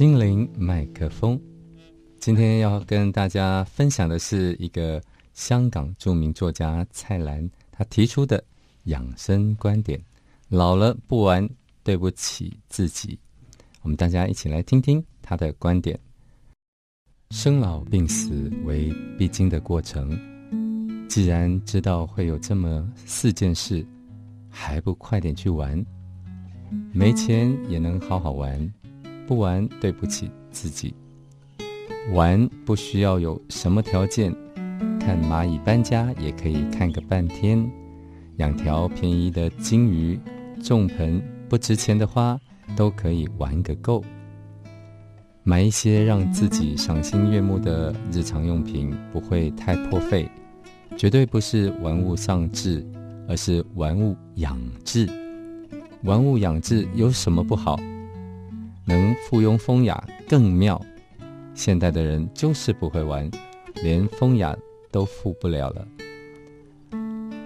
心灵麦克风，今天要跟大家分享的是一个香港著名作家蔡澜他提出的养生观点：老了不玩，对不起自己。我们大家一起来听听他的观点。生老病死为必经的过程，既然知道会有这么四件事，还不快点去玩？没钱也能好好玩。不玩对不起自己。玩不需要有什么条件，看蚂蚁搬家也可以看个半天。养条便宜的金鱼，种盆不值钱的花，都可以玩个够。买一些让自己赏心悦目的日常用品，不会太破费，绝对不是玩物丧志，而是玩物养志。玩物养志有什么不好？能附庸风雅更妙，现代的人就是不会玩，连风雅都附不了了。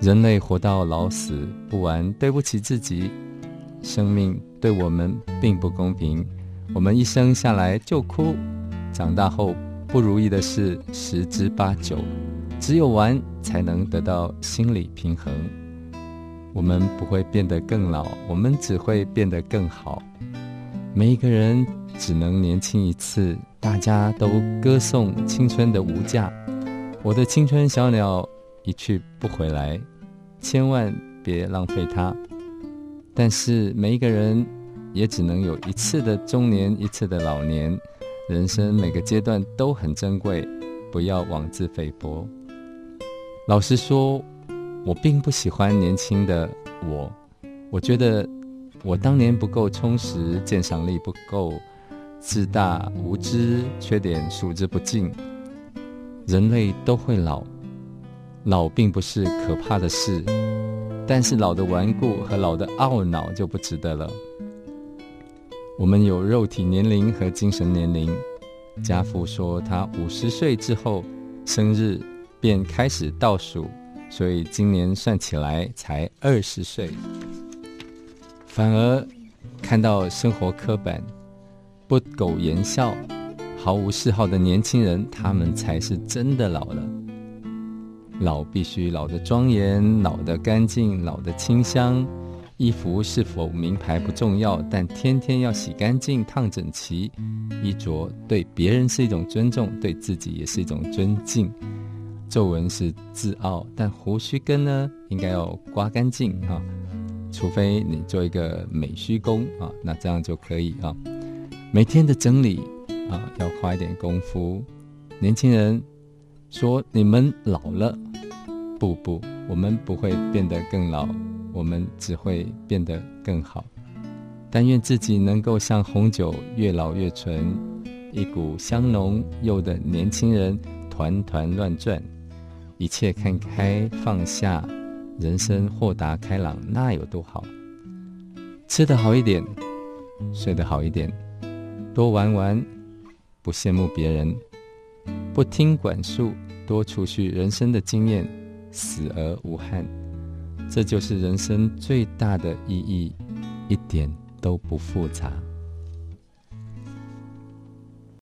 人类活到老死不玩，对不起自己。生命对我们并不公平，我们一生下来就哭，长大后不如意的事十之八九。只有玩才能得到心理平衡。我们不会变得更老，我们只会变得更好。每一个人只能年轻一次，大家都歌颂青春的无价。我的青春小鸟一去不回来，千万别浪费它。但是每一个人也只能有一次的中年，一次的老年。人生每个阶段都很珍贵，不要妄自菲薄。老实说，我并不喜欢年轻的我，我觉得。我当年不够充实，鉴赏力不够，自大无知，缺点数之不尽。人类都会老，老并不是可怕的事，但是老的顽固和老的懊恼就不值得了。我们有肉体年龄和精神年龄。家父说他五十岁之后生日便开始倒数，所以今年算起来才二十岁。反而看到生活刻板、不苟言笑、毫无嗜好的年轻人，他们才是真的老了。老必须老的庄严、老的干净、老的清香。衣服是否名牌不重要，但天天要洗干净、烫整齐。衣着对别人是一种尊重，对自己也是一种尊敬。皱纹是自傲，但胡须根呢，应该要刮干净啊。除非你做一个美虚工啊，那这样就可以啊。每天的整理啊，要花一点功夫。年轻人说你们老了，不不，我们不会变得更老，我们只会变得更好。但愿自己能够像红酒越老越醇，一股香浓又的年轻人团团乱转，一切看开放下。人生豁达开朗，那有多好？吃得好一点，睡得好一点，多玩玩，不羡慕别人，不听管束，多储蓄人生的经验，死而无憾，这就是人生最大的意义，一点都不复杂。